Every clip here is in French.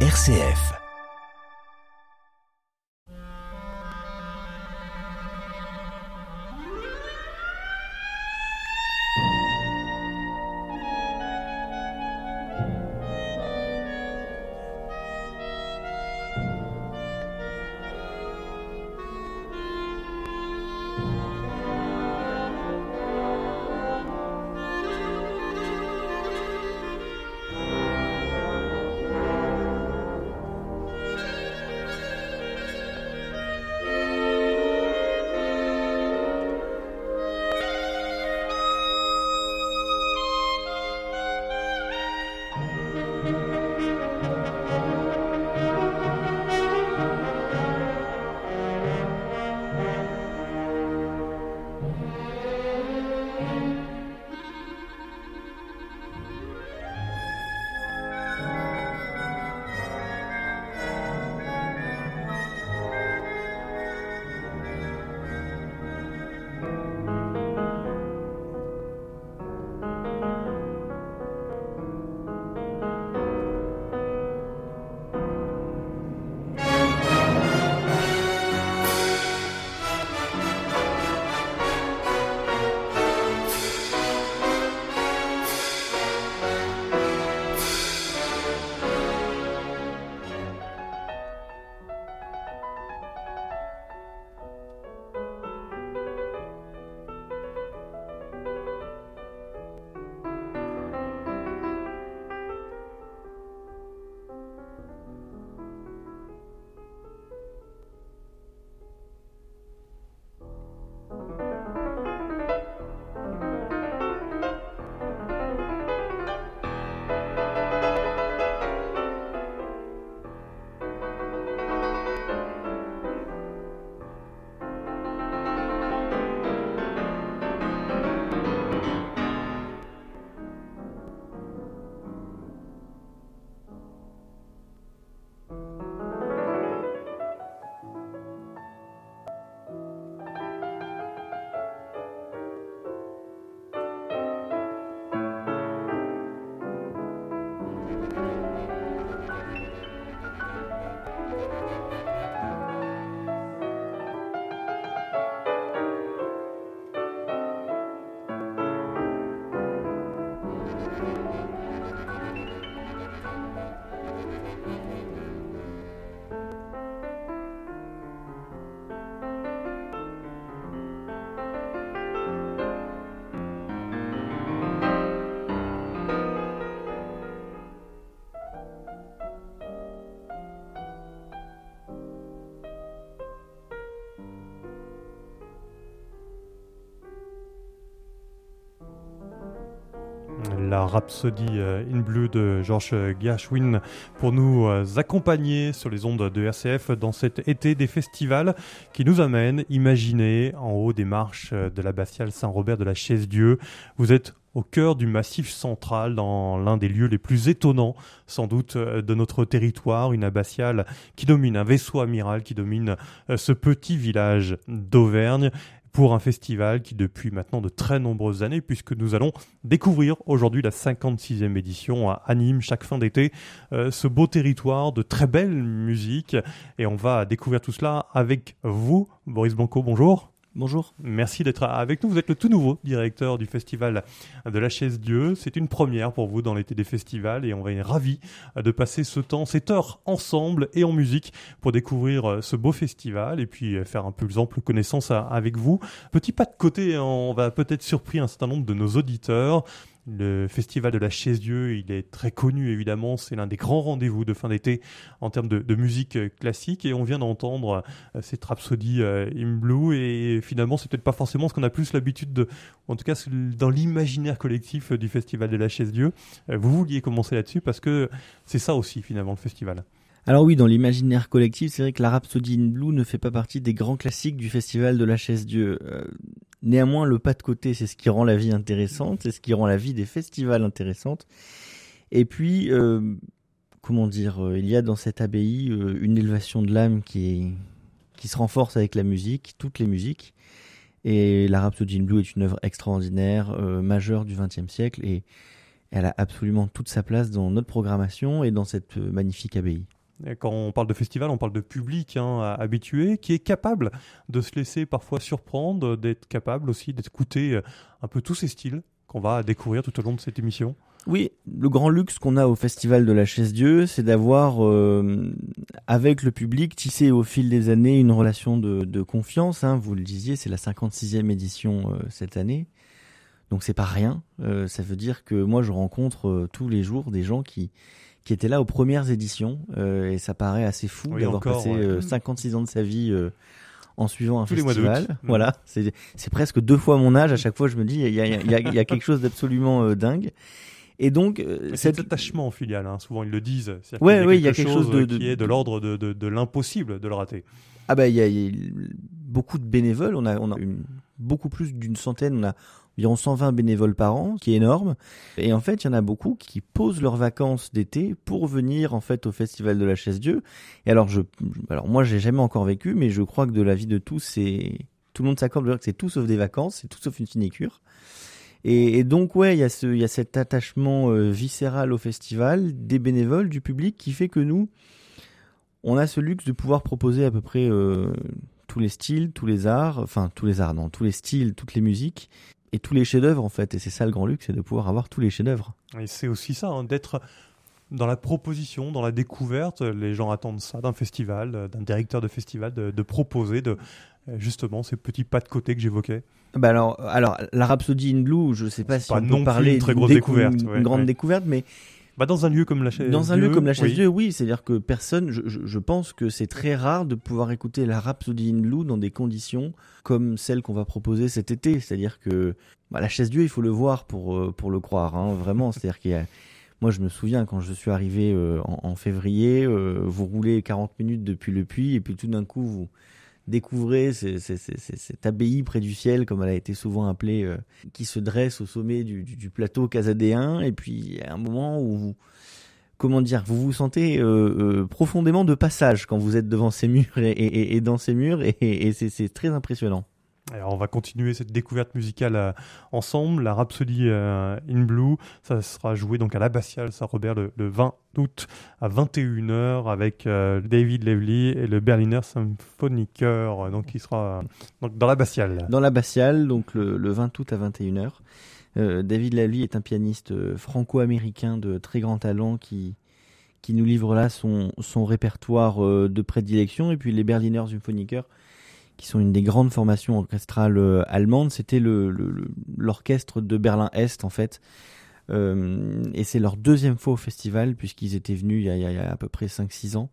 RCF. Rhapsody euh, in Blue de George Gershwin pour nous euh, accompagner sur les ondes de RCF dans cet été des festivals qui nous amène, imaginez, en haut des marches de l'abbatiale Saint-Robert de la Chaise-Dieu. Vous êtes au cœur du massif central, dans l'un des lieux les plus étonnants, sans doute, de notre territoire, une abbatiale qui domine, un vaisseau amiral qui domine euh, ce petit village d'Auvergne pour un festival qui depuis maintenant de très nombreuses années, puisque nous allons découvrir aujourd'hui la 56e édition à chaque fin d'été, euh, ce beau territoire de très belle musique. Et on va découvrir tout cela avec vous, Boris Blanco, bonjour. Bonjour. Merci d'être avec nous. Vous êtes le tout nouveau directeur du festival de la Chaise Dieu. C'est une première pour vous dans l'été des festivals et on va être ravis de passer ce temps, cette heure ensemble et en musique pour découvrir ce beau festival et puis faire un peu plus ample connaissance avec vous. Petit pas de côté, on va peut-être surprendre un certain nombre de nos auditeurs. Le festival de la Chaise-Dieu, il est très connu évidemment, c'est l'un des grands rendez-vous de fin d'été en termes de, musique classique et on vient d'entendre euh, cette Rhapsody euh, in Blue et finalement c'est peut-être pas forcément ce qu'on a plus l'habitude de, en tout cas dans l'imaginaire collectif du festival de la Chaise-Dieu. Euh, vous vouliez commencer là-dessus parce que c'est ça aussi finalement le festival. Alors oui, dans l'imaginaire collectif, c'est vrai que la Rhapsody Blue ne fait pas partie des grands classiques du festival de la chaise Dieu. Néanmoins, le pas de côté, c'est ce qui rend la vie intéressante, c'est ce qui rend la vie des festivals intéressante. Et puis, euh, comment dire, euh, il y a dans cette abbaye euh, une élévation de l'âme qui, se renforce avec la musique, toutes les musiques. Et la Rhapsody Blue est une œuvre extraordinaire, majeure du XXe siècle. Et, Elle a absolument toute sa place dans notre programmation et dans cette magnifique abbaye. Quand on parle de festival, on parle de public hein, habitué qui est capable de se laisser parfois surprendre, d'être capable aussi d'écouter un peu tous ces styles qu'on va découvrir tout au long de cette émission. Oui, le grand luxe qu'on a au Festival de la Chaise Dieu, c'est d'avoir, euh, avec le public, tissé au fil des années une relation de, confiance. Hein. Vous le disiez, c'est la 56e édition euh, cette année. Donc c'est pas rien. Euh, ça veut dire que moi, je rencontre tous les jours des gens qui, qui étaient là aux premières éditions. et ça paraît assez fou d'avoir passé 56 ans de sa vie en suivant un festival. Voilà, c'est presque deux fois mon âge. À chaque fois, je me dis, il y a, y a, quelque chose d'absolument dingue. Et donc, euh, cet attachement en filiale, hein, souvent ils le disent. Ouais, oui, il y a quelque chose, de, qui est de l'ordre de, de, de l'impossible de le rater. Ah bah il y, a beaucoup de bénévoles. On a, on a une, beaucoup plus d'une centaine. On a environ 120 bénévoles par an, qui est énorme. Et en fait, il y en a beaucoup qui posent leurs vacances d'été pour venir en fait au festival de la Chaise Dieu. Et alors, je, alors moi, j'ai jamais encore vécu, mais je crois que de la vie de tous, c'est tout le monde s'accorde de dire que c'est tout sauf des vacances, c'est tout sauf une sinécure. Et, donc ouais, il y a ce, il y a cet attachement euh, viscéral au festival, des bénévoles, du public, qui fait que nous, on a ce luxe de pouvoir proposer à peu près euh, tous les styles, tous les arts, enfin tous les arts, non, tous les styles, toutes les musiques et tous les chefs-d'œuvre en fait. Et c'est ça le grand luxe, c'est de pouvoir avoir tous les chefs-d'œuvre. Et c'est aussi ça, hein, d'être dans la proposition, dans la découverte. Les gens attendent ça d'un festival, d'un directeur de festival, de, de proposer, de justement ces petits pas de côté que j'évoquais. Bah alors, alors la Rhapsody in Blue, je sais pas si on peut parler une très grosse découverte, une grande découverte, mais bah dans un lieu comme la chaise Dans un lieu comme la chaise Dieu, oui, c'est-à-dire que personne, je, je, pense que c'est très rare de pouvoir écouter la Rhapsody in Blue dans des conditions comme celles qu'on va proposer cet été. C'est-à-dire que bah, la chaise Dieu, il faut le voir pour euh, pour le croire, hein, vraiment. C'est-à-dire qu'il y a moi, je me souviens quand je suis arrivé euh, en, en, février, euh, vous roulez 40 minutes depuis le puits et puis tout d'un coup vous découvrez cette abbaye près du ciel, comme elle a été souvent appelée, euh, qui se dresse au sommet du, du, plateau casadéen. Et puis, a un moment où vous, comment dire, vous vous sentez euh, euh, profondément de passage quand vous êtes devant ces murs et, et dans ces murs, et, c'est très impressionnant. Alors on va continuer cette découverte musicale euh, ensemble. La Rhapsody euh, in Blue, ça sera joué donc à l'Abbatiale Saint-Robert le, 20 août à 21h avec euh, David Levely et le Berliner Symphoniker, donc qui sera donc dans l'Abbatiale. Dans l'Abbatiale, donc le, 20 août à 21h. David Levely est un pianiste franco-américain de très grand talent qui qui nous livre là son, son répertoire de prédilection et puis les Berliner Symphoniker qui sont une des grandes formations orchestrales euh, allemandes. C'était l'orchestre de Berlin-Est, en fait. Euh, et c'est leur deuxième fois au festival, puisqu'ils étaient venus il y, a, à peu près 5-6 ans.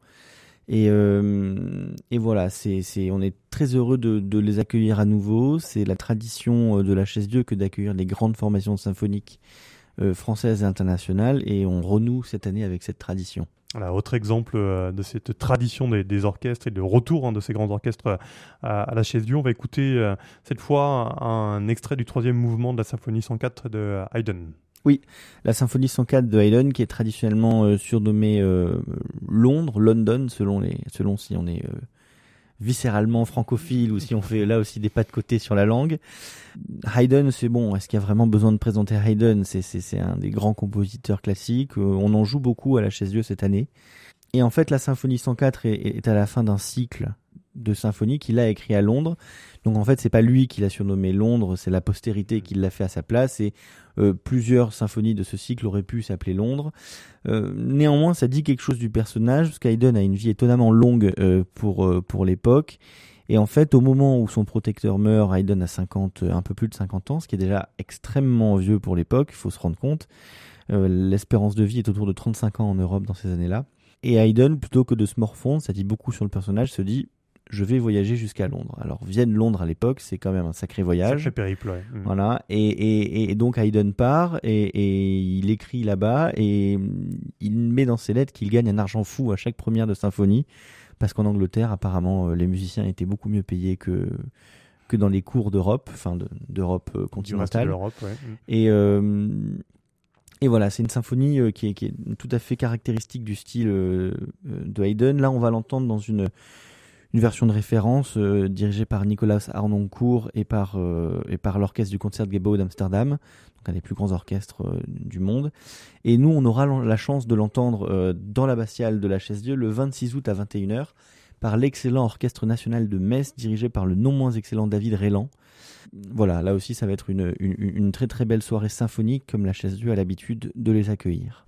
Et, euh, voilà, c'est, on est très heureux de, les accueillir à nouveau. C'est la tradition de la chaise Dieu que d'accueillir les grandes formations symphoniques françaises et internationales, et on renoue cette année avec cette tradition. Autre exemple euh, de cette tradition des, orchestres et de retour hein, de ces grands orchestres euh, à, la chaise Dieu. On va écouter euh, cette fois un extrait du troisième mouvement de la symphonie 104 de Haydn. Oui, la symphonie 104 de Haydn qui est traditionnellement surnommée Londres, London, selon, les, selon si on est viscéralement francophile ou si on fait là aussi des pas de côté sur la langue. Haydn, c'est bon. Est-ce qu'il y a vraiment besoin de présenter Haydn? C'est un des grands compositeurs classiques. Euh, on en joue beaucoup à la chaise Dieu cette année. Et en fait, la symphonie 104 est, est à la fin d'un cycle de symphonie qu'il a écrit à Londres. Donc en fait, c'est pas lui qui l'a surnommé Londres, c'est la postérité qui l'a fait à sa place. Et euh, plusieurs symphonies de ce cycle auraient pu s'appeler Londres. Euh, néanmoins, ça dit quelque chose du personnage, parce qu'Haydn a une vie étonnamment longue euh, pour pour l'époque. Et en fait, au moment où son protecteur meurt, Haydn a 50, un peu plus de 50 ans, ce qui est déjà extrêmement vieux pour l'époque, il faut se rendre compte. L'espérance de vie est autour de 35 ans en Europe dans ces années-là. Et Haydn, plutôt que de se morfondre, ça dit beaucoup sur le personnage, se dit je vais voyager jusqu'à Londres. Alors Vienne-Londres à l'époque, c'est quand même un sacré voyage. Sacré périple, ouais. Mm. Voilà. Et, et, donc Haydn part et, il écrit là-bas et il met dans ses lettres qu'il gagne un argent fou à chaque première de symphonie parce qu'en Angleterre, apparemment, euh, les musiciens étaient beaucoup mieux payés que que dans les cours d'Europe, enfin d'Europe euh, continentale. Europe, ouais. Mm. Et euh, et voilà, c'est une symphonie qui est, qui est, tout à fait caractéristique du style de Haydn. Là, on va l'entendre dans une une version de référence euh, dirigée par Nicolas Arnoncourt et par, euh, par l'orchestre du Concertgebouw d'Amsterdam, donc un des plus grands orchestres euh, du monde. Et nous, on aura la chance de l'entendre dans l'abbatiale de la Chaise-Dieu le 26 août à 21h par l'excellent orchestre national de Metz dirigé par le non moins excellent David Rélan. Voilà, là aussi ça va être une, une, une très très belle soirée symphonique comme la Chaise-Dieu a l'habitude de les accueillir.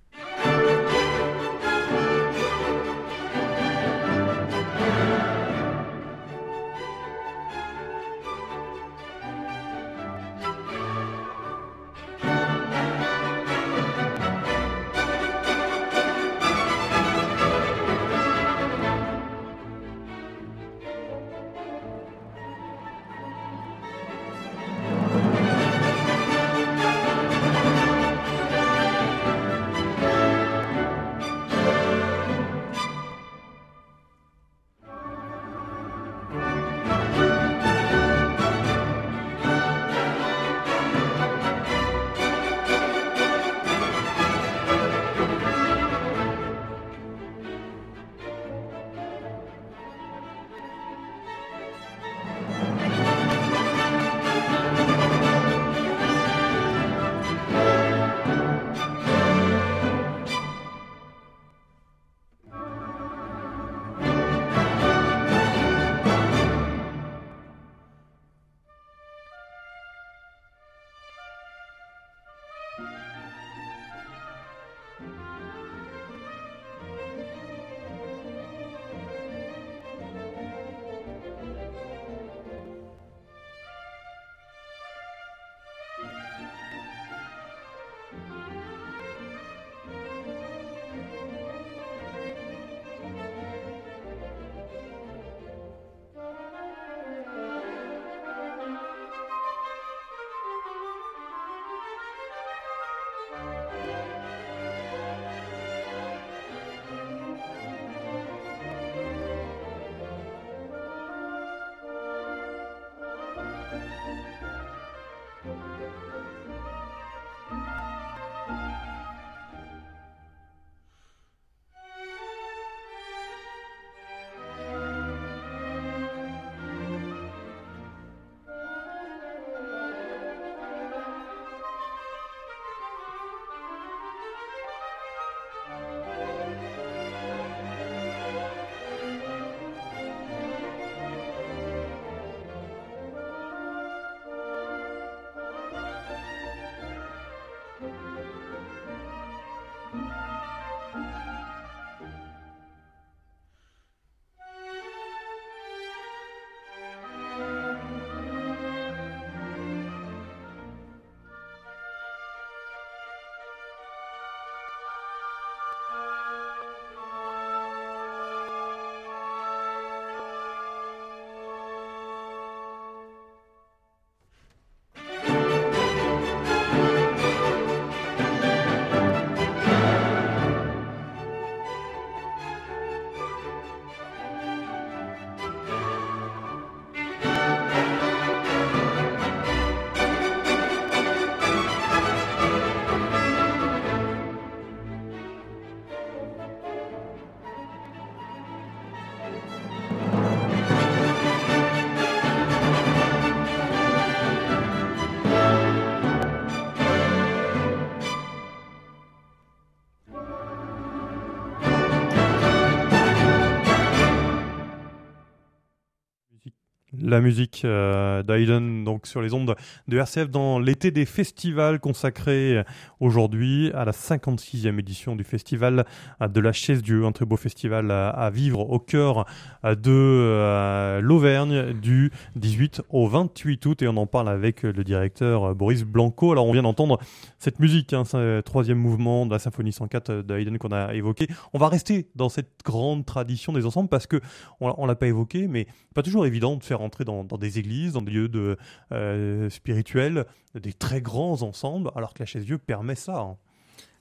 La musique euh, d'Aiden donc sur les ondes de RCF dans l'été des festivals consacré aujourd'hui à la 56e édition du festival de la Chaise Dieu, un très beau festival à, vivre au cœur de euh, l'Auvergne du 18 au 28 août et on en parle avec le directeur Boris Blanco. Alors on vient d'entendre cette musique, hein, troisième mouvement de la symphonie 104 d'Aiden qu'on a évoqué. On va rester dans cette grande tradition des ensembles parce que on, l'a pas évoqué, mais pas toujours évident de faire entrer dans, des églises, dans des lieux euh, spirituels, des très grands ensembles, alors que la chaise Dieu permet ça. Hein.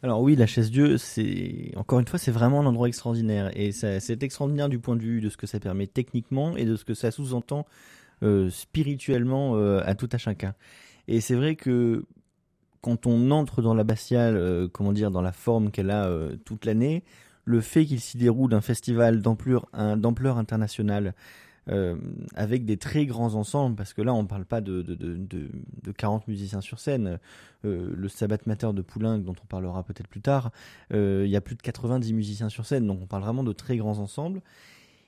Alors oui, la chaise Dieu, c'est encore une fois, c'est vraiment un endroit extraordinaire et c'est extraordinaire du point de vue de ce que ça permet techniquement et de ce que ça sous-entend euh, spirituellement euh, à tout à chacun. Et c'est vrai que quand on entre dans l'abbatiale, comment dire, dans la forme qu'elle a toute l'année, le fait qu'il s'y déroule un festival d'ampleur internationale euh, avec des très grands ensembles, parce que là, on ne parle pas de, de, de, de, 40 musiciens sur scène. Euh, le Sabbat Mater de Poulenc, dont on parlera peut-être plus tard, euh, il y a plus de 90 musiciens sur scène, donc on parle vraiment de très grands ensembles.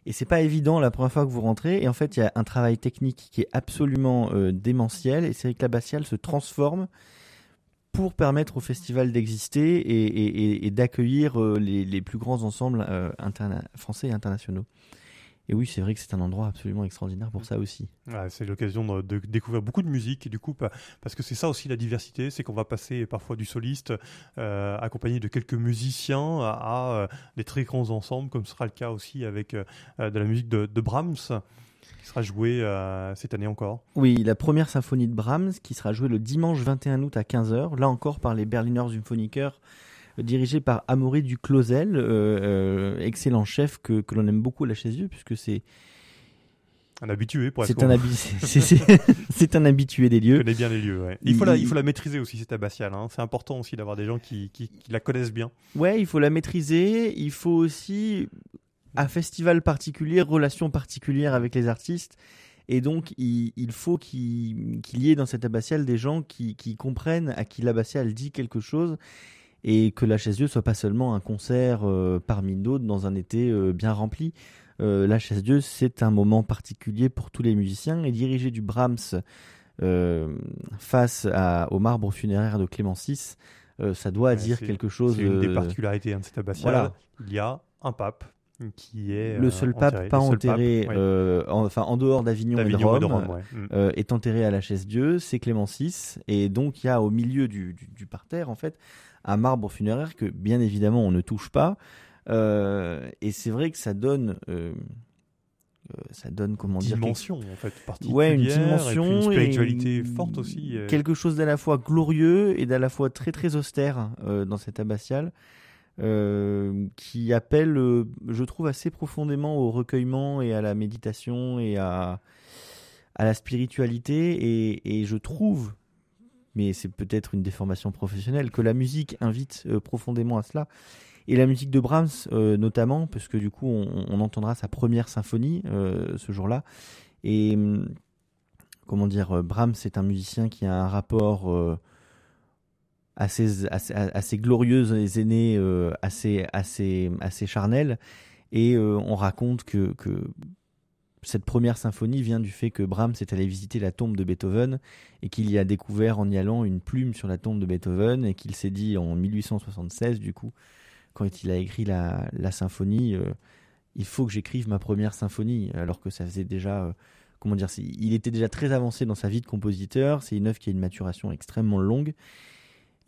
Et c'est pas évident la première fois que vous rentrez. Et en fait, il y a un travail technique qui est absolument démentiel. Et que l'abbatiale se transforme pour permettre au festival d'exister et, d'accueillir les, plus grands ensembles français et internationaux. Et oui, c'est vrai que c'est un endroit absolument extraordinaire pour ça aussi. c'est l'occasion de, découvrir beaucoup de musique et du coup, parce que c'est ça aussi la diversité, c'est qu'on va passer parfois du soliste euh, accompagné de quelques musiciens à, euh, des très grands ensembles, comme sera le cas aussi avec euh, de la musique de, Brahms qui sera jouée cette année encore. Oui, la première symphonie de Brahms qui sera jouée le dimanche 21 août à 15h, là encore par les Berliner Symphoniker dirigé par Amaury Duclosel, euh, euh, excellent chef que, que l'on aime beaucoup à la chaise puisque c'est un habitué pour C'est un, c'est un habitué des lieux. Il connaît bien les lieux. Il, faut la, il faut la maîtriser aussi cette abbatiale. Hein. C'est important aussi d'avoir des gens qui, qui, la connaissent bien. Ouais, il faut la maîtriser. Il faut aussi un festival particulier, relation particulière avec les artistes. Et donc, il, il faut qu'il y ait dans cette abbatiale des gens qui, qui comprennent à qui l'abbatiale dit quelque chose et que la chaise Dieu soit pas seulement un concert euh, parmi d'autres dans un été euh, bien rempli. Euh, la chaise Dieu, c'est un moment particulier pour tous les musiciens et diriger du Brahms face à, au marbre funéraire de Clément VI, ça doit dire quelque chose. C'est une des particularités hein, de cette abbatiale. Il y a un pape qui est le seul pape pas enterré, enfin en dehors d'Avignon et de Rome, mm. est enterré à la chaise Dieu, c'est Clément VI, et donc il y a au milieu du, du, du parterre en fait un marbre funéraire que bien évidemment on ne touche pas. Euh, et c'est vrai que ça donne, euh, euh, ça donne comment dire, dimension en fait particulière, ouais, une dimension, et une spiritualité forte aussi. Quelque chose d'à la fois glorieux et d'à la fois très très austère dans cette abbatiale. Qui appelle, je trouve, assez profondément au recueillement et à la méditation et à, à la spiritualité. Et, et je trouve mais c'est peut-être une déformation professionnelle, que la musique invite euh, profondément à cela. Et la musique de Brahms, euh, notamment, parce que du coup, on, entendra sa première symphonie euh, ce jour-là. Et hum, comment dire, Brahms est un musicien qui a un rapport assez, assez, assez, glorieux les aînés, assez, assez, assez charnel. Et on raconte que, cette première symphonie vient du fait que Brahms est allé visiter la tombe de Beethoven et qu'il y a découvert en y allant une plume sur la tombe de Beethoven et qu'il s'est dit en 1876 du coup quand il a écrit la, symphonie euh, il faut que j'écrive ma première symphonie. Alors que ça faisait déjà euh, comment dire il était déjà très avancé dans sa vie de compositeur. C'est une œuvre qui a une maturation extrêmement longue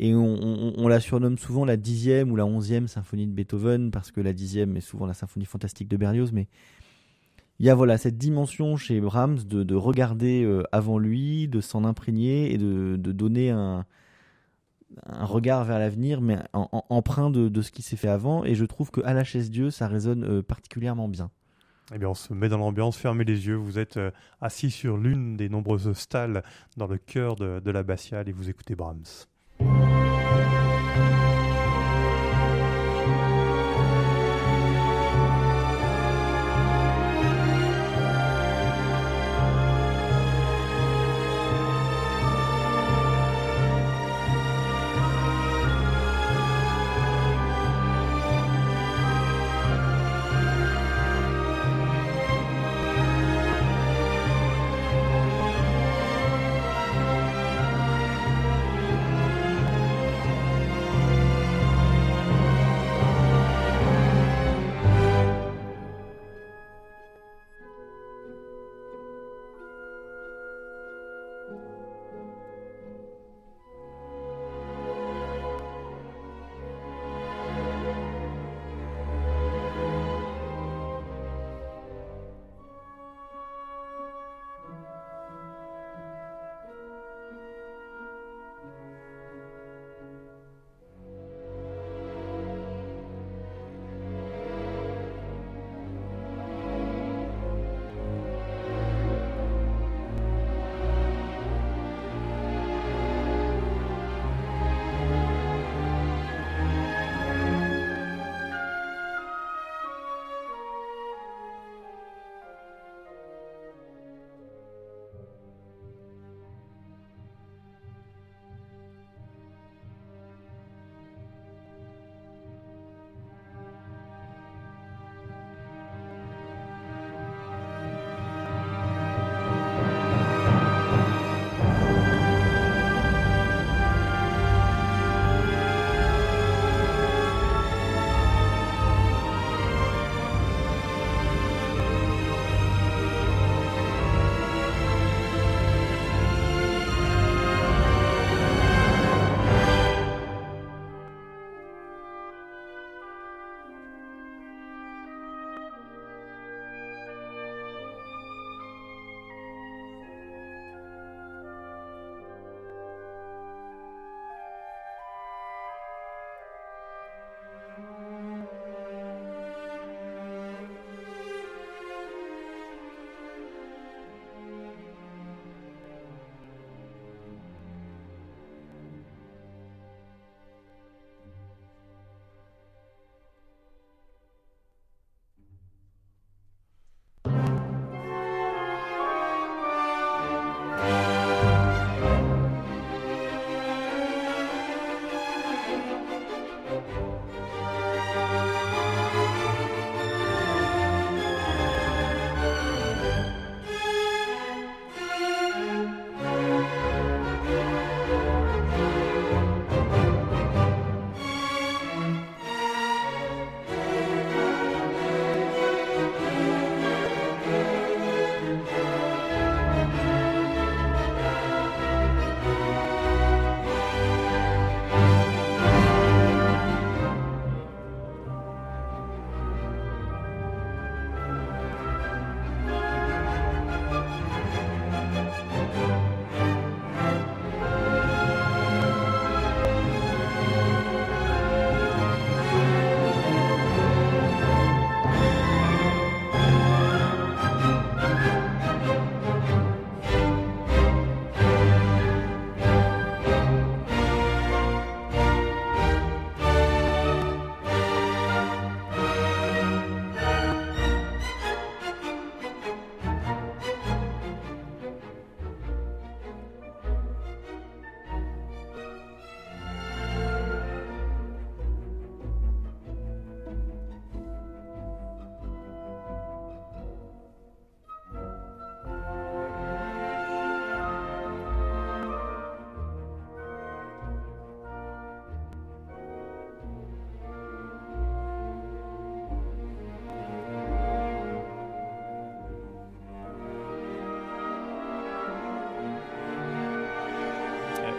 et on, la surnomme souvent la dixième ou la onzième symphonie de Beethoven parce que la dixième est souvent la symphonie fantastique de Berlioz mais il y a voilà cette dimension chez Brahms de, de regarder euh, avant lui, de s'en imprégner et de, donner un, regard vers l'avenir, mais en, emprunt de, ce qui s'est fait avant. Et je trouve que à la chaise Dieu, ça résonne euh, particulièrement bien. Eh bien, on se met dans l'ambiance, fermez les yeux. Vous êtes euh, assis sur l'une des nombreuses stalles dans le cœur de, de l'abbatiale et vous écoutez Brahms. thank you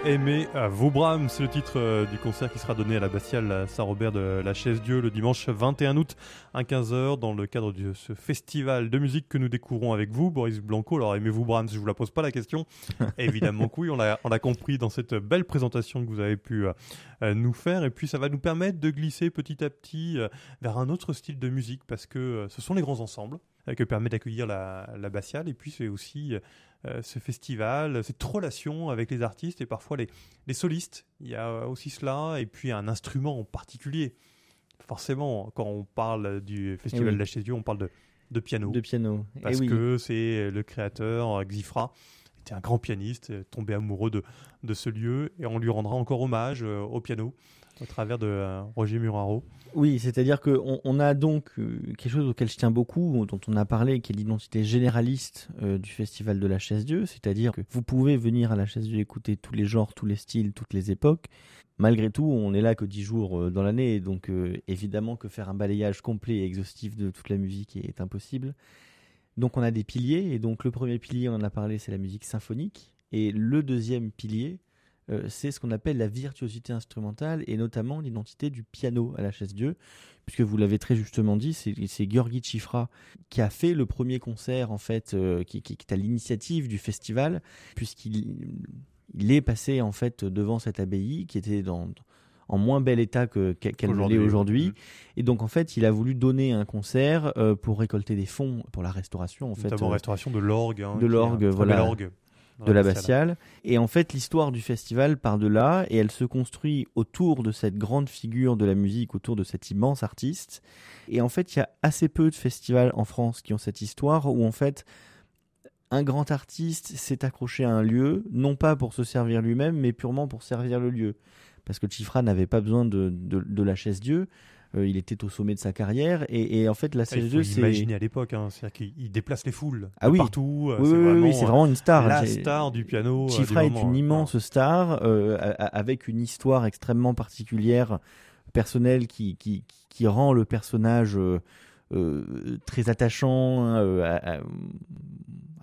aimer vos Brahms, c'est le titre du concert qui sera donné à la Bastille Saint-Robert de la Chaise-Dieu le dimanche 21 août à 15h dans le cadre de ce festival de musique que nous découvrons avec vous, Boris Blanco. Alors aimez-vous Brahms Je vous la pose pas la question. Évidemment que oui, on l'a compris dans cette belle présentation que vous avez pu nous faire. Et puis ça va nous permettre de glisser petit à petit vers un autre style de musique parce que ce sont les grands ensembles que permet d'accueillir la, la Et puis c'est aussi euh, ce festival, cette relation avec les artistes et parfois les, les, solistes. Il y a aussi cela, et puis un instrument en particulier. Forcément, quand on parle du festival eh de la Chaise on parle de, de piano. De piano. Eh Parce que c'est le créateur, Xifra, était un grand pianiste, tombé amoureux de, de ce lieu, et on lui rendra encore hommage euh, au piano au travers de euh, Roger Muraro. Oui, c'est-à-dire qu'on on a donc euh, quelque chose auquel je tiens beaucoup, dont on a parlé, qui est l'identité généraliste euh, du Festival de la Chaise-Dieu, c'est-à-dire que vous pouvez venir à la Chaise-Dieu écouter tous les genres, tous les styles, toutes les époques. Malgré tout, on est là que dix jours dans l'année, donc évidemment que faire un balayage complet et exhaustif de toute la musique est impossible. Donc on a des piliers, et donc le premier pilier, on en a parlé, c'est la musique symphonique, et le deuxième pilier, euh, c'est ce qu'on appelle la virtuosité instrumentale et notamment l'identité du piano à la chaise Dieu, puisque vous l'avez très justement dit, c'est Georgi Chifra qui a fait le premier concert en fait, euh, qui, est à l'initiative du festival, puisqu'il est passé en fait devant cette abbaye qui était dans en moins bel état qu'elle l'est aujourd'hui. Et donc en fait, il a voulu donner un concert euh, pour récolter des fonds pour la restauration. En fait, restauration de l'orgue. Hein, de l'orgue, voilà de la Bastiale. Et en fait, l'histoire du festival part de là et elle se construit autour de cette grande figure de la musique, autour de cet immense artiste. Et en fait, il y a assez peu de festivals en France qui ont cette histoire où en fait, un grand artiste s'est accroché à un lieu, non pas pour se servir lui-même, mais purement pour servir le lieu. Parce que Chifra n'avait pas besoin de, de la chaise Dieu. Euh, il était au sommet de sa carrière et, en fait la CSG c'est imaginer à l'époque hein, c'est-à-dire qu'il déplace les foules ah oui. partout euh, oui, c'est vraiment, c'est vraiment une star la star du piano euh, Chifra est une immense star avec une histoire extrêmement particulière personnelle qui, qui, qui rend le personnage très attachant hein,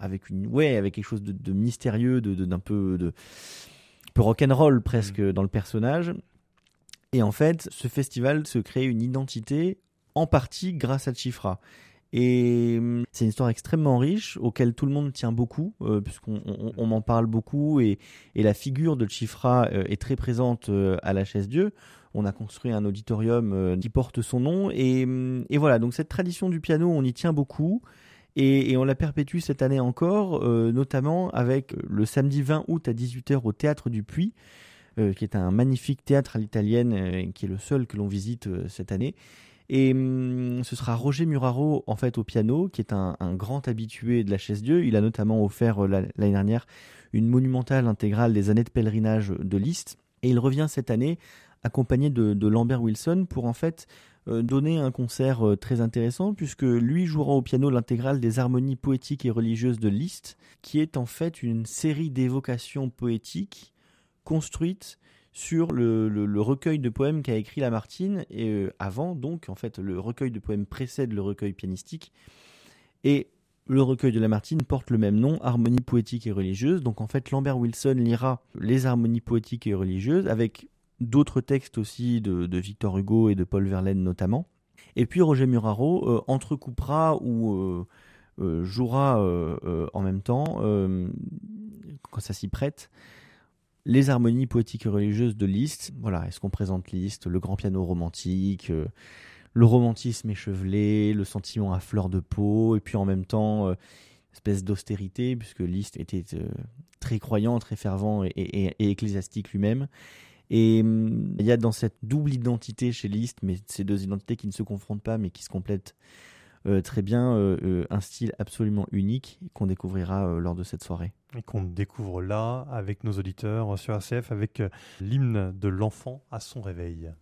avec une ouais avec quelque chose de, mystérieux de d'un peu de peu rock'n'roll presque mm. dans le personnage et en fait, ce festival se crée une identité en partie grâce à Chifra. Et hum, c'est une histoire extrêmement riche, auquel tout le monde tient beaucoup, euh, puisqu'on on, en parle beaucoup, et, la figure de Chifra euh, est très présente euh, à la chaise Dieu. On a construit un auditorium qui porte son nom, hum, et, voilà, donc cette tradition du piano, on y tient beaucoup, et, et on la perpétue cette année encore, notamment avec le samedi 20 août à 18h au Théâtre du Puy, euh, qui est un magnifique théâtre à l'italienne, euh, qui est le seul que l'on visite euh, cette année. Et hum, ce sera Roger Muraro en fait au piano, qui est un, grand habitué de la chaise Dieu. Il a notamment offert l'année dernière une monumentale intégrale des années de pèlerinage de Liszt. Et il revient cette année accompagné de, Lambert Wilson pour en fait donner un concert très intéressant puisque lui jouera au piano l'intégrale des harmonies poétiques et religieuses de Liszt, qui est en fait une série d'évocations poétiques construite sur le, recueil de poèmes qu'a écrit Lamartine et euh, avant donc en fait le recueil de poèmes précède le recueil pianistique et le recueil de Lamartine porte le même nom, Harmonie poétique et religieuse. Donc en fait, Lambert Wilson lira les harmonies poétiques et religieuses avec d'autres textes aussi de, Victor Hugo et de Paul Verlaine notamment. Et puis Roger Muraro euh, entrecoupera ou euh, jouera en même temps, quand ça s'y prête, les harmonies poétiques et religieuses de Liszt. Voilà, est-ce qu'on présente Liszt, le grand piano romantique, euh, le romantisme échevelé, le sentiment à fleur de peau, et puis en même temps, euh, espèce d'austérité, puisque Liszt était euh, très croyant, très fervent et, ecclésiastique lui-même. Et hum, il y a dans cette double identité chez Liszt, mais ces deux identités qui ne se confrontent pas, mais qui se complètent très bien, un style absolument unique qu'on découvrira lors de cette soirée et qu'on découvre là avec nos auditeurs sur ACF avec euh, l'hymne de l'enfant à son réveil.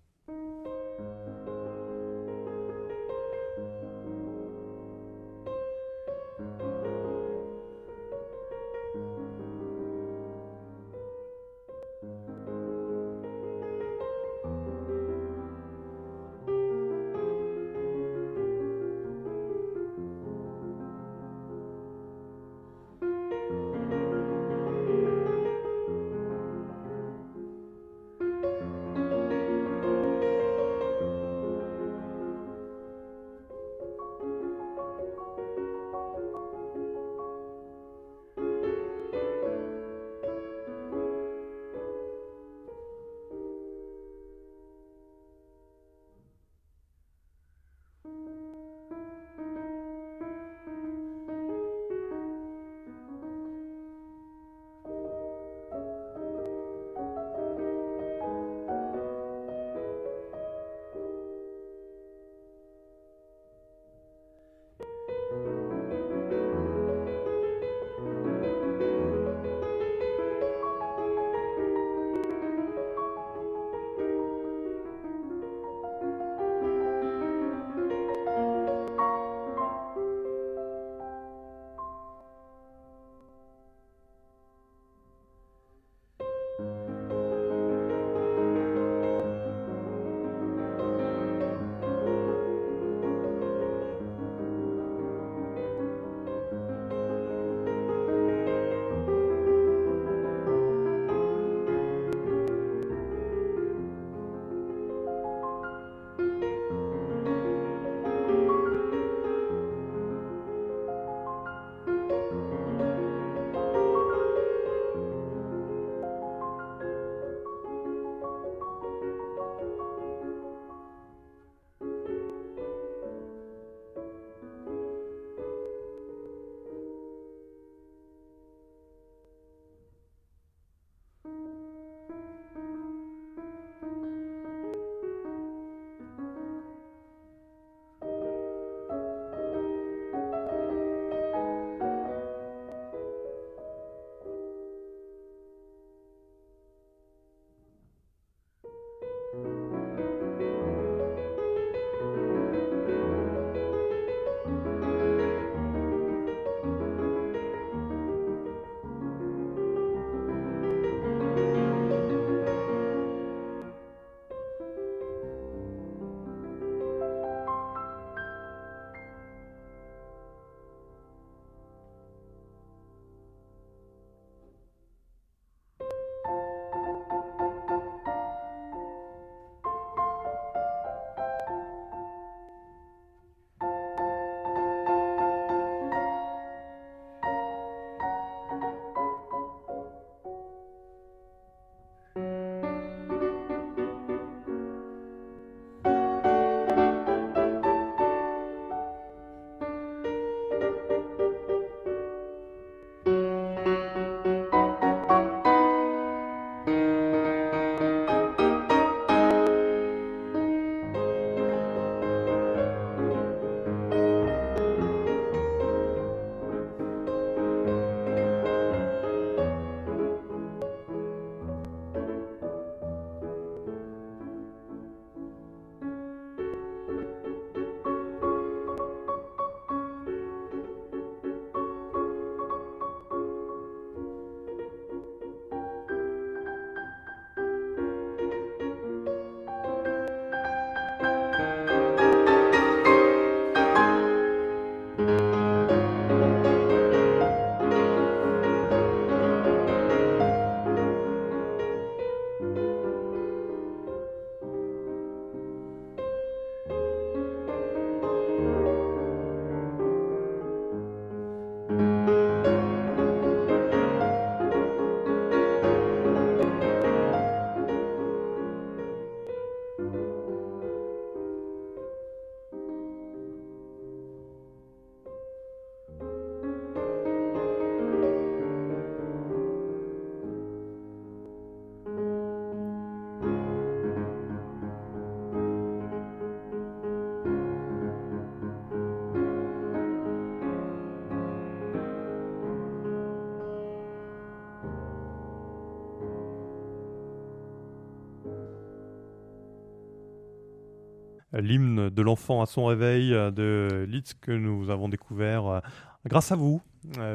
L'hymne de l'enfant à son réveil de Litz que nous avons découvert grâce à vous.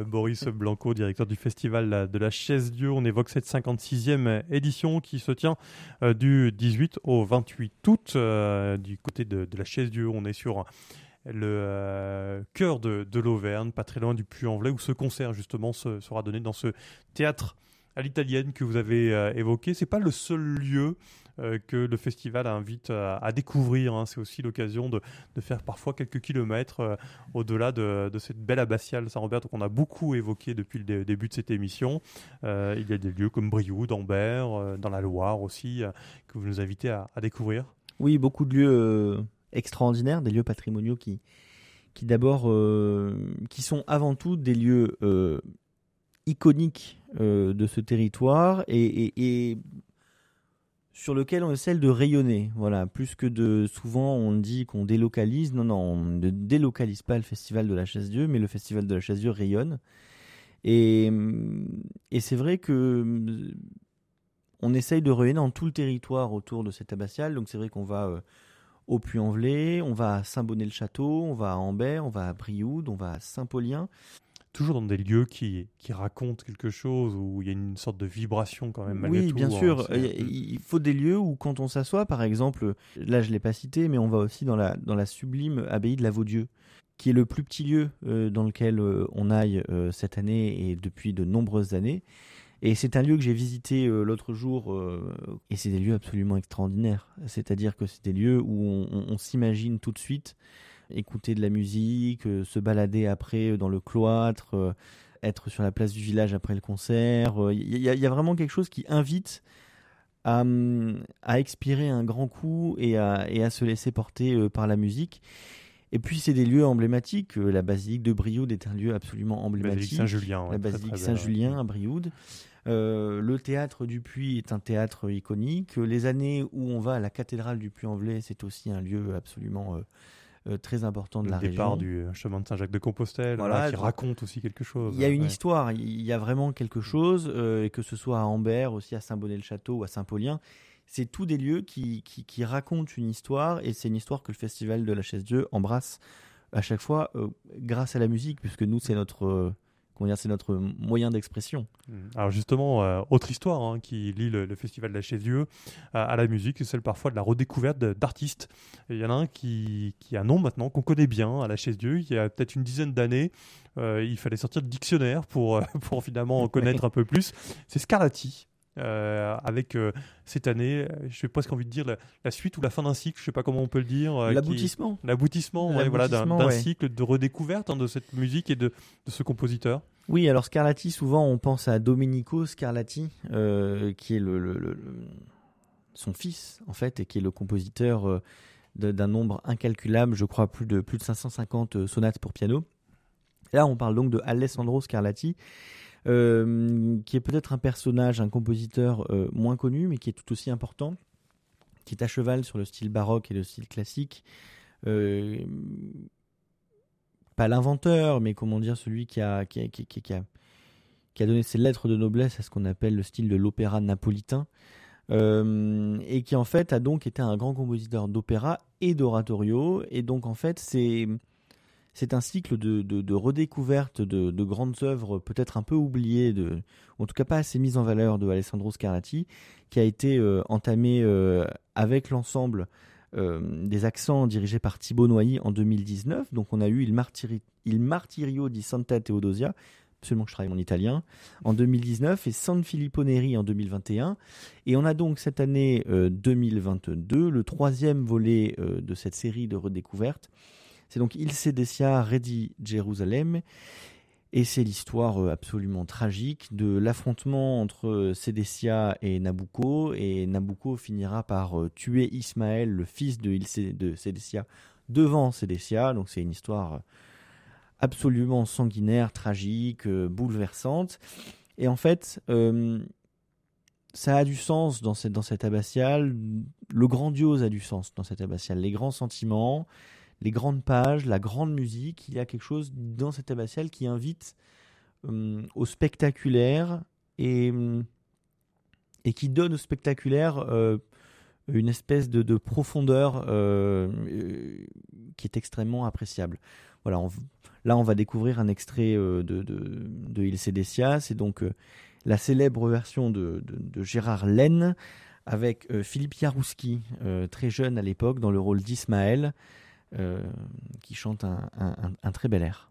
Boris Blanco, directeur du festival de la Chaise Dieu. On évoque cette 56e édition qui se tient du 18 au 28 août du côté de, la Chaise Dieu. On est sur le euh, cœur de, l'Auvergne, pas très loin du Puy-en-Velay, où ce concert justement sera donné dans ce théâtre à l'italienne que vous avez euh, évoqué. C'est pas le seul lieu euh, que le festival invite à, découvrir. Hein. C'est aussi l'occasion de, faire parfois quelques kilomètres au-delà de, cette belle abbatiale Saint-Robert qu'on a beaucoup évoqué depuis le début de cette émission. il y a des lieux comme Brioude, Ambert, dans la Loire aussi, que vous nous invitez à, découvrir. Oui, beaucoup de lieux extraordinaires, des lieux patrimoniaux qui, qui d'abord, euh, qui sont avant tout des lieux euh, iconiques euh, de ce territoire et, sur lequel on essaie de rayonner. Voilà, plus que de souvent on dit qu'on délocalise. Non, non, on ne délocalise pas le festival de la Chasse Dieu, mais le festival de la Chasse Dieu rayonne. Et, et c'est vrai que on essaye de rayonner dans tout le territoire autour de cette abbatiale. Donc c'est vrai qu'on va au Puy-en-Velay, on va à Saint-Bonnet-le-Château, on va à Ambert, on va à Brioude, on va à Saint-Paulien. Toujours dans des lieux qui, qui racontent quelque chose, où il y a une sorte de vibration quand même malgré oui, tout. Oui, bien hein, sûr. il faut des lieux où quand on s'assoit, par exemple, là je ne l'ai pas cité, mais on va aussi dans la, dans la sublime abbaye de la Vaudieu qui est le plus petit lieu euh, dans lequel euh, on aille euh, cette année et depuis de nombreuses années. Et c'est un lieu que j'ai visité l'autre jour, et c'est des lieux absolument extraordinaires. C'est-à-dire que c'est des lieux où on, s'imagine tout de suite écouter de la musique, euh, se balader après dans le cloître, être sur la place du village après le concert. Il y, a vraiment quelque chose qui invite à, à expirer un grand coup et à, et à se laisser porter par la musique. Et puis c'est des lieux emblématiques. La basilique de Brioude est un lieu absolument emblématique. Saint-Julien. la basilique Saint-Julien à Brioude. Euh, le théâtre du Puy est un théâtre iconique. Les années où on va à la cathédrale du Puy-en-Velay, c'est aussi un lieu absolument euh, euh, très important de la région. Le départ du chemin de Saint-Jacques de Compostelle, qui raconte aussi quelque chose. Il y a une histoire, il y a vraiment quelque chose, et que ce soit à Ambert, aussi à Saint-Bonnet-le-Château ou à Saint-Paulien, c'est tous des lieux qui, qui, racontent une histoire, et c'est une histoire que le Festival de la Chaise-Dieu embrasse à chaque fois grâce à la musique, puisque nous, c'est notre c'est notre moyen d'expression. Mmh. Alors justement, euh, autre histoire hein, qui lie le, Festival de la Chaise Dieu à, la musique, c'est celle parfois de la redécouverte d'artistes. Il y en a un qui, qui a un nom maintenant qu'on connaît bien à la Chaise Dieu. Il y a peut-être une dizaine d'années, euh, il fallait sortir le dictionnaire pour, euh, pour finalement en connaître un peu plus. C'est Scarlatti. Euh, avec euh, cette année, j'ai presque envie de dire la, suite ou la fin d'un cycle, je sais pas comment on peut le dire. Euh, l'aboutissement. L'aboutissement, voilà, d'un cycle de redécouverte hein, de cette musique et de, de, ce compositeur. Oui, alors Scarlatti, souvent on pense à Domenico Scarlatti, qui est le, son fils en fait, et qui est le compositeur d'un nombre incalculable, je crois plus de plus de 550 sonates pour piano. Là, on parle donc de Alessandro Scarlatti, qui est peut-être un personnage, un compositeur euh, moins connu, mais qui est tout aussi important, qui est à cheval sur le style baroque et le style classique. Euh, pas l'inventeur, mais comment dire, celui qui a donné ses lettres de noblesse à ce qu'on appelle le style de l'opéra napolitain. et qui en fait a donc été un grand compositeur d'opéra et d'oratorio. Et donc en fait c'est c'est un cycle de, de, redécouverte de, de, grandes œuvres peut-être un peu oubliées, de, en tout cas pas assez mises en valeur de Alessandro Scarlatti, qui a été euh, entamé euh, avec l'ensemble euh, des accents dirigés par Thibaut Noyer en 2019. Donc on a eu Il, Martirio di Santa Teodosia, absolument que je travaille mon italien, en 2019 et San Filippo Neri en 2021. Et on a donc cette année 2022 le troisième volet de cette série de redécouvertes c'est donc Il Sedecia Ready Jérusalem. Et c'est l'histoire euh, absolument tragique de l'affrontement entre Sédécia et Nabucco. Et Nabucco finira par euh, tuer Ismaël, le fils de, de Sédécia, devant Sédécia. Donc c'est une histoire euh, absolument sanguinaire, tragique, bouleversante. Et en fait, ça a du sens dans cette, dans cette abbatiale. Le grandiose a du sens dans cette abbatiale. Les grands sentiments, les grandes pages, la grande musique, il y a quelque chose dans cette abbatiale qui invite euh, au spectaculaire et, euh, et qui donne au spectaculaire euh, une espèce de, profondeur euh, qui est extrêmement appréciable. Voilà, là on va découvrir un extrait de, de, de Il C'est donc la célèbre version de, Gérard Laine avec Philippe Jarouski, très jeune à l'époque, dans le rôle d'Ismaël, qui chante un très bel air.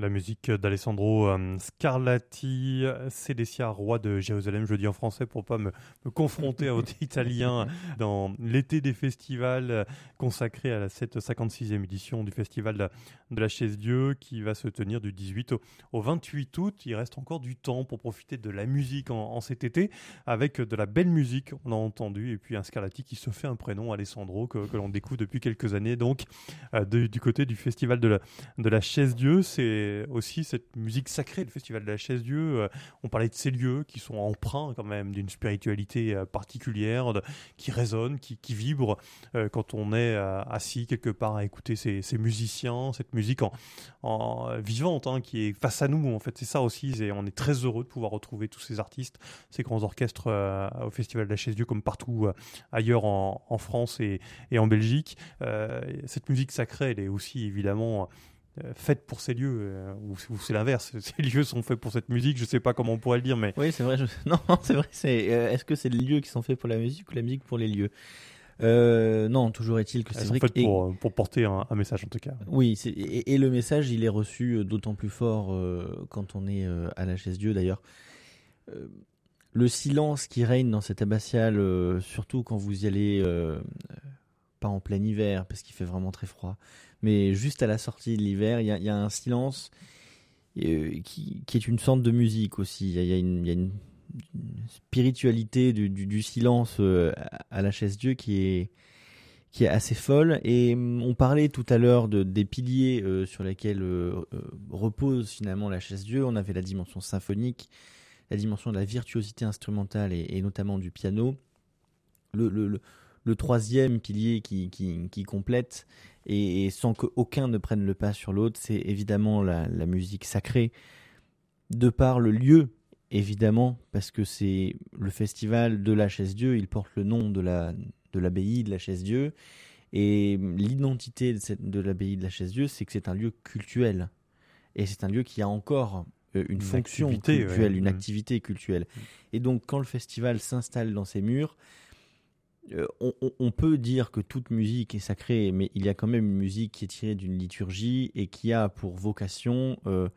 La musique d'Alessandro euh, Scarlatti, Cédécia, roi de Jérusalem, je le dis en français pour pas me, confronter à votre italien dans l'été des festivals consacré à cette 56e édition du festival de la chaise Dieu qui va se tenir du 18 au, 28 août. Il reste encore du temps pour profiter de la musique en, cet été avec de la belle musique, on a entendu, et puis un Scarlatti qui se fait un prénom, Alessandro, que, l'on découvre depuis quelques années. Donc, euh, du côté du festival de la, de la chaise Dieu, c'est c'est aussi cette musique sacrée, le festival de la chaise Dieu. on parlait de ces lieux qui sont empreints quand même d'une spiritualité particulière, qui résonne, qui, vibre quand on est assis quelque part à écouter ces, musiciens, cette musique en, en vivante hein, qui est face à nous. En fait, c'est ça aussi. Et on est très heureux de pouvoir retrouver tous ces artistes, ces grands orchestres au festival de la chaise Dieu, comme partout ailleurs en, France et, et, en Belgique. cette musique sacrée, elle est aussi évidemment euh, faite pour ces lieux, euh, ou, c'est l'inverse, ces lieux sont faits pour cette musique, je sais pas comment on pourrait le dire, mais... Oui, c'est vrai, non, c'est vrai, c'est... Euh, est-ce que c'est les lieux qui sont faits pour la musique ou la musique pour les lieux? Non, toujours est-il que c'est vrai fait pour, pour, porter un, message en tout cas. Oui, et, et, le message, il est reçu d'autant plus fort quand on est à la chaise Dieu. D'ailleurs, le silence qui règne dans cette abbatiale, surtout quand vous y allez pas en plein hiver parce qu'il fait vraiment très froid, mais juste à la sortie de l'hiver, il y a, un silence euh, qui, est une sorte de musique aussi. Il y a, une, spiritualité du, silence euh, à la chaise Dieu qui est qui est assez folle. Et hum, on parlait tout à l'heure de, des piliers euh, sur lesquels repose finalement la chaise Dieu. On avait la dimension symphonique, la dimension de la virtuosité instrumentale et, notamment du piano. le, le troisième pilier qui, qui, complète, et, sans qu'aucun ne prenne le pas sur l'autre, c'est évidemment la, musique sacrée, de par le lieu, évidemment, parce que c'est le festival de la Chaise-Dieu, il porte le nom de la de l'abbaye de la Chaise-Dieu, et l'identité de, de l'abbaye de la Chaise-Dieu, c'est que c'est un lieu cultuel, et c'est un lieu qui a encore euh, une, fonction culturelle, une mmh. activité culturelle. Mmh. Et donc, quand le festival s'installe dans ses murs, euh, on, peut dire que toute musique est sacrée, mais il y a quand même une musique qui est tirée d'une liturgie et qui a pour vocation euh,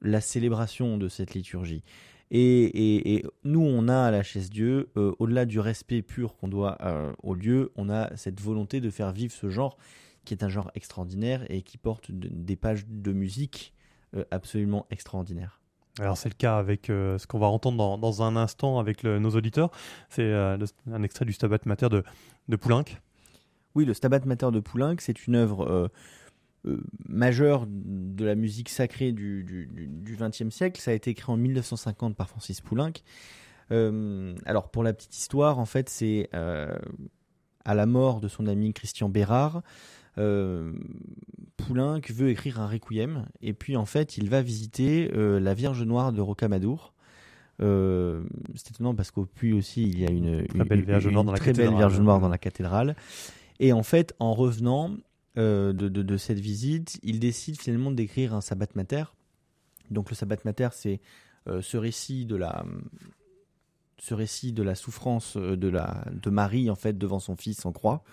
la célébration de cette liturgie. Et, nous, on a à la chaise Dieu, euh, au-delà du respect pur qu'on doit au lieu, on a cette volonté de faire vivre ce genre qui est un genre extraordinaire et qui porte des pages de musique absolument extraordinaires. Alors c'est le cas avec euh, ce qu'on va entendre dans, un instant avec nos auditeurs. C'est euh, un extrait du Stabat Mater de, de Poulenc. Oui, le Stabat Mater de Poulenc, c'est une œuvre euh, majeure de la musique sacrée du XXe siècle. Ça a été écrit en 1950 par Francis Poulenc. alors pour la petite histoire, en fait, c'est à la mort de son ami Christian Bérard euh, Poulenc veut écrire un requiem et puis en fait il va visiter euh, la Vierge Noire de Rocamadour. Euh, c'est étonnant parce qu'au puits aussi il y a une, très belle Vierge Noire dans la très cathédrale. belle Vierge Noire dans la cathédrale. Et en fait en revenant de, de, de, cette visite, il décide finalement d'écrire un Sabbat Mater. Donc le Sabbat Mater c'est ce récit de la ce récit de la souffrance de la de Marie en fait devant son fils en croix.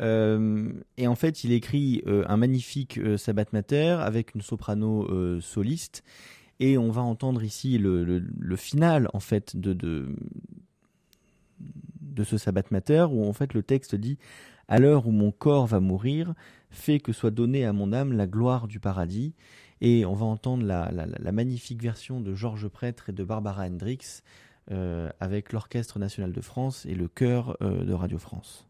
Euh, et en fait, il écrit euh, un magnifique euh, Sabbat Mater avec une soprano soliste. Et on va entendre ici le, final en fait de, ce Sabbat Mater où en fait le texte dit à l'heure où mon corps va mourir, fais que soit donnée à mon âme la gloire du paradis. Et on va entendre la magnifique version de Georges Prêtre et de Barbara Hendricks avec l'Orchestre national de France et le chœur de Radio France.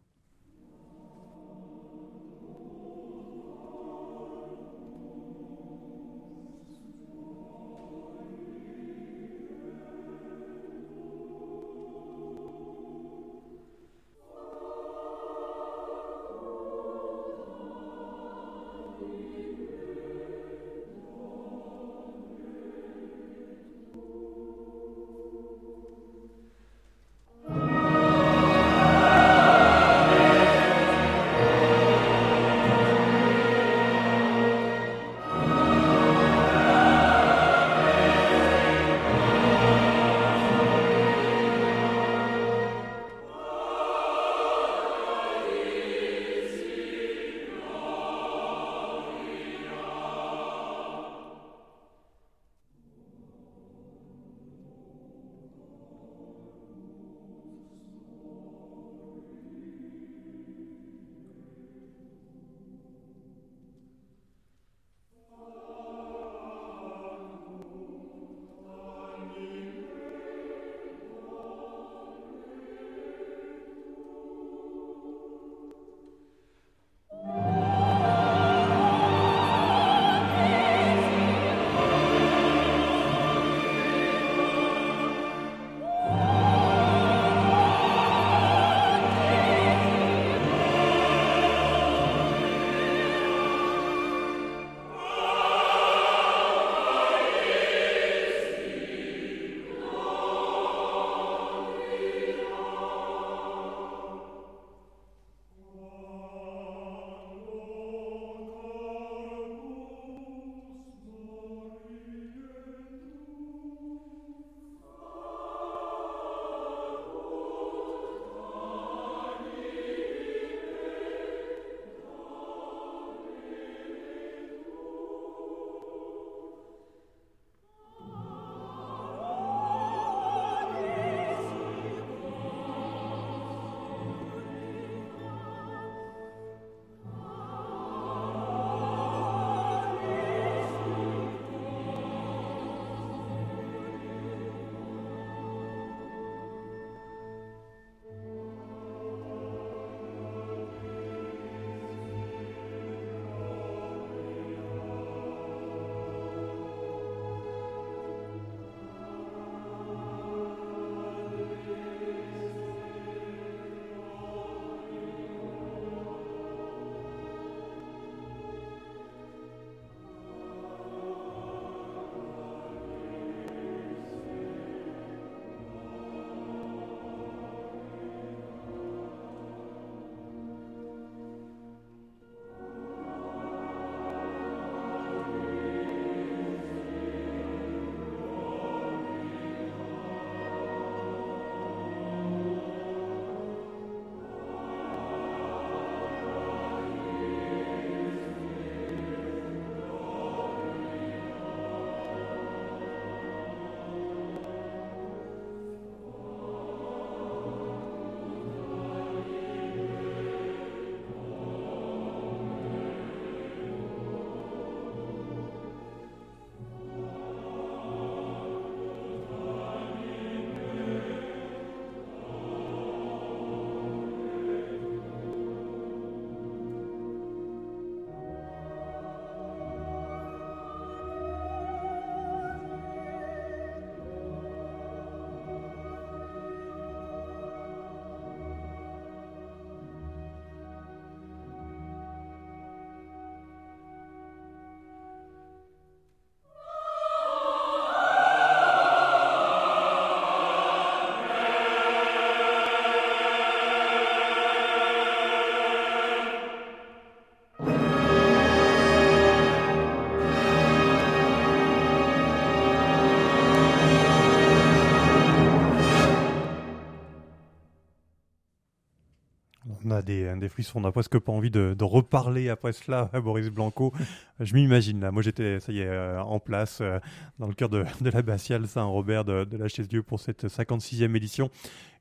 Des, des frissons, on n'a presque pas envie de, reparler après cela à Boris Blanco. Je m'imagine là, moi j'étais, ça y est, euh, en place euh, dans le cœur de, l'abbatiale Saint-Robert de, la Chaise-Dieu pour cette 56e édition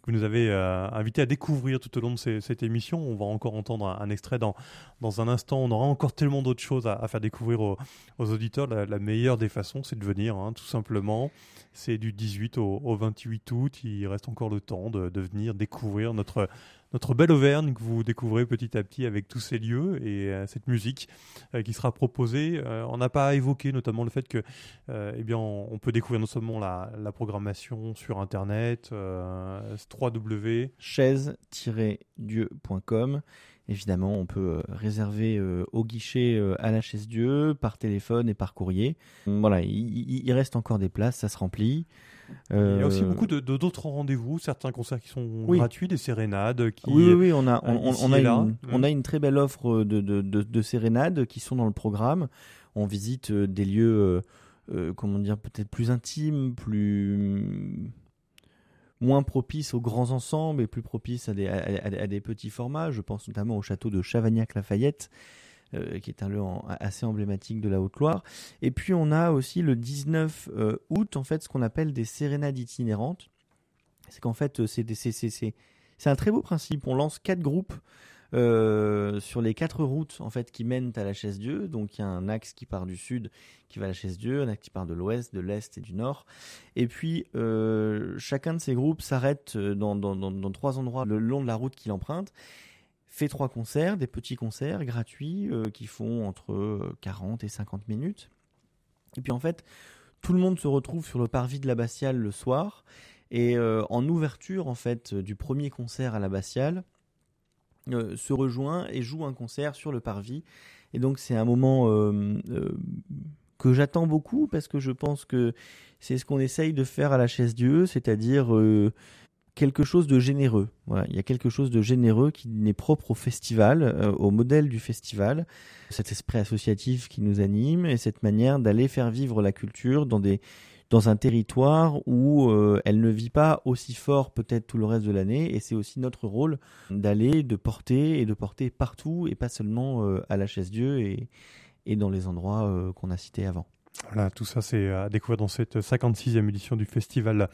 que vous nous avez euh, invité à découvrir tout au long de cette émission. On va encore entendre un, extrait dans, dans un instant. On aura encore tellement d'autres choses à, faire découvrir aux, auditeurs. La, meilleure des façons, c'est de venir, hein, tout simplement. C'est du 18 au, au, 28 août. Il reste encore le temps de venir découvrir notre notre belle Auvergne que vous découvrez petit à petit avec tous ces lieux et euh, cette musique euh, qui sera proposée. Euh, on n'a pas évoqué notamment le fait que, eh bien, on, peut découvrir non seulement la, programmation sur internet, www.chaise-dieu.com. Évidemment, on peut réserver au guichet à la chaise Dieu par téléphone et par courrier. Voilà, il, il reste encore des places, ça se remplit. Euh... Il y a aussi beaucoup d'autres de, d'autres rendez-vous, certains concerts qui sont oui. gratuits, des sérénades. Qui, oui, oui, oui, on a, on, on, a, une, on a une très belle offre de, de, de, de, sérénades qui sont dans le programme. On visite des lieux, euh, euh, comment dire, peut-être plus intimes, plus moins propices aux grands ensembles et plus propices à des, à, à, à des petits formats. Je pense notamment au château de Chavagnac-Lafayette, euh, qui est un lieu assez emblématique de la Haute-Loire. Et puis on a aussi le 19 euh, août, en fait, ce qu'on appelle des sérénades itinérantes. C'est qu'en fait, c'est un très beau principe. On lance quatre groupes euh, sur les quatre routes en fait qui mènent à la chaise Dieu. Donc il y a un axe qui part du sud qui va à la chaise Dieu, un axe qui part de l'ouest, de l'est et du nord. Et puis euh, chacun de ces groupes s'arrête dans, dans, trois endroits le long de la route qu'il emprunte fait trois concerts, des petits concerts gratuits euh, qui font entre 40 et 50 minutes. Et puis en fait, tout le monde se retrouve sur le parvis de l'abbatiale le soir. Et euh, en ouverture en fait du premier concert à l'abbatiale, euh, se rejoint et joue un concert sur le parvis. Et donc c'est un moment euh, que j'attends beaucoup parce que je pense que c'est ce qu'on essaye de faire à la chaise Dieu, c'est-à-dire quelque chose de généreux. Voilà, il y a quelque chose de généreux qui n'est propre au festival, euh, au modèle du festival, cet esprit associatif qui nous anime et cette manière d'aller faire vivre la culture dans des dans un territoire où euh, elle ne vit pas aussi fort peut-être tout le reste de l'année et c'est aussi notre rôle d'aller de porter et de porter partout et pas seulement euh, à la chaise Dieu et et dans les endroits qu'on a cités avant. Voilà, tout ça c'est à découvrir dans cette 56e édition du festival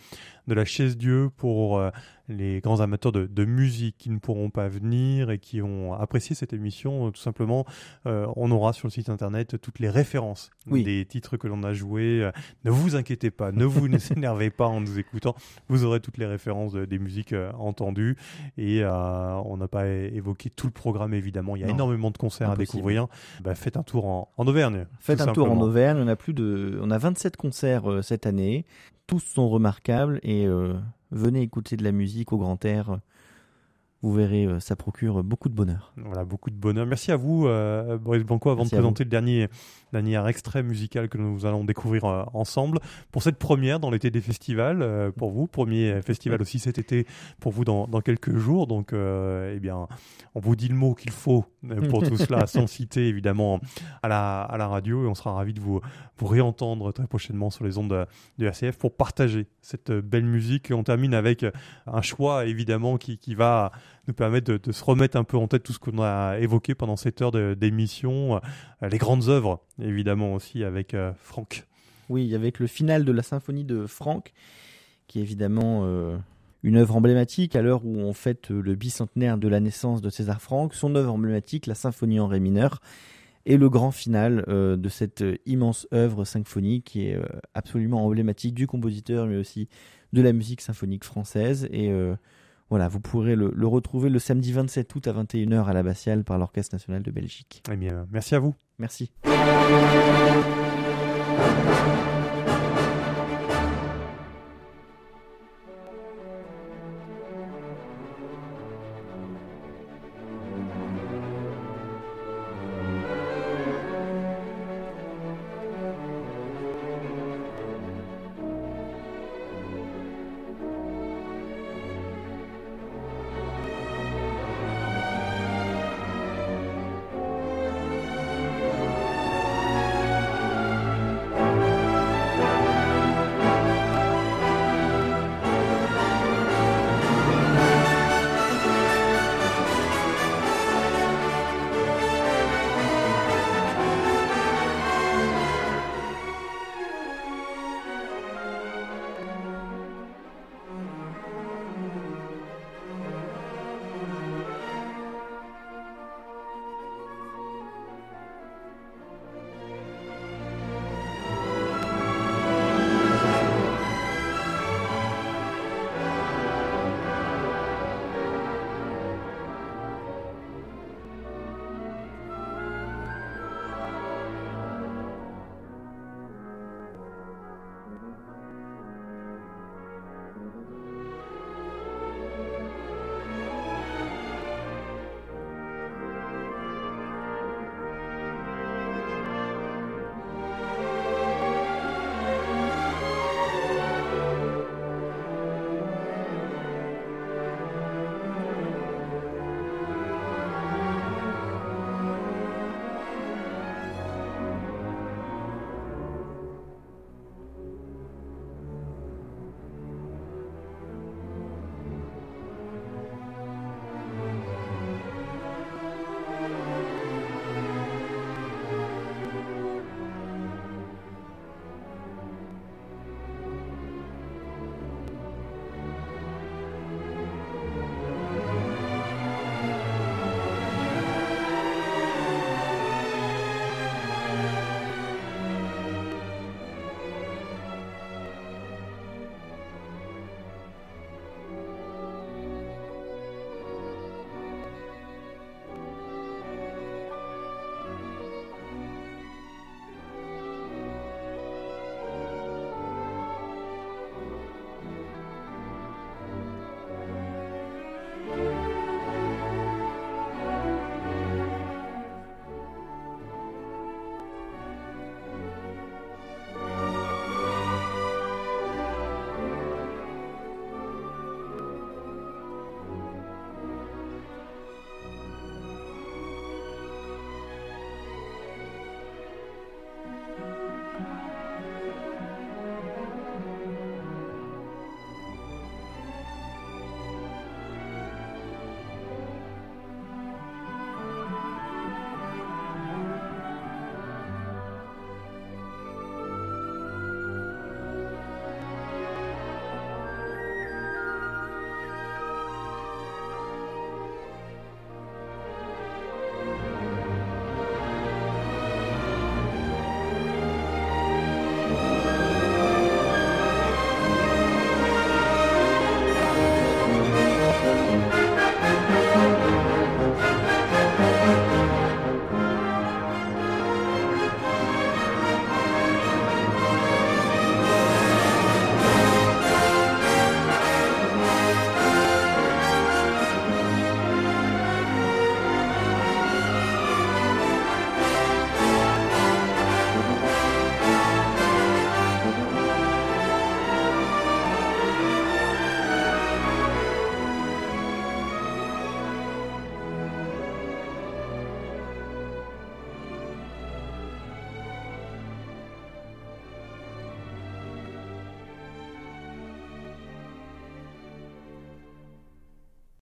de la chaise Dieu pour euh, les grands amateurs de, de, musique qui ne pourront pas venir et qui ont apprécié cette émission. Tout simplement, euh, on aura sur le site internet toutes les références oui. des titres que l'on a joués. Euh, ne vous inquiétez pas, ne vous ne s'énervez pas en nous écoutant. Vous aurez toutes les références de, des musiques euh, entendues et euh, on n'a pas évoqué tout le programme évidemment. Il y a non. énormément de concerts Impossible. à découvrir. Bah, faites un tour en, en Auvergne. Faites un simplement. tour en Auvergne. On a plus de, on a 27 concerts euh, cette année. Tous sont remarquables et euh, venez écouter de la musique au grand air. Vous verrez, euh, ça procure beaucoup de bonheur. Voilà, beaucoup de bonheur. Merci à vous, euh, Boris Blanco, avant Merci de présenter le dernier, dernier extrait musical que nous allons découvrir euh, ensemble. Pour cette première dans l'été des festivals, euh, pour vous, premier festival aussi cet été pour vous dans, dans quelques jours. Donc, eh bien, on vous dit le mot qu'il faut pour tout cela, sans citer évidemment à la, à la radio. Et on sera ravis de vous, vous réentendre très prochainement sur les ondes de, de RCF pour partager cette belle musique. Et on termine avec un choix évidemment qui, qui va nous permettre de, se remettre un peu en tête tout ce qu'on a évoqué pendant cette heure d'émission, euh, les grandes œuvres, évidemment aussi avec euh, Franck. Oui, avec le final de la symphonie de Franck, qui est évidemment euh, une œuvre emblématique à l'heure où on fête le bicentenaire de la naissance de César Franck, son œuvre emblématique, la symphonie en ré mineur, et le grand final de cette immense œuvre symphonique qui est absolument emblématique du compositeur, mais aussi de la musique symphonique française. Et voilà, vous pourrez le, le, retrouver le samedi 27 août à 21h à l'Abbatiale par l'Orchestre national de Belgique. Eh bien, merci à vous. Merci.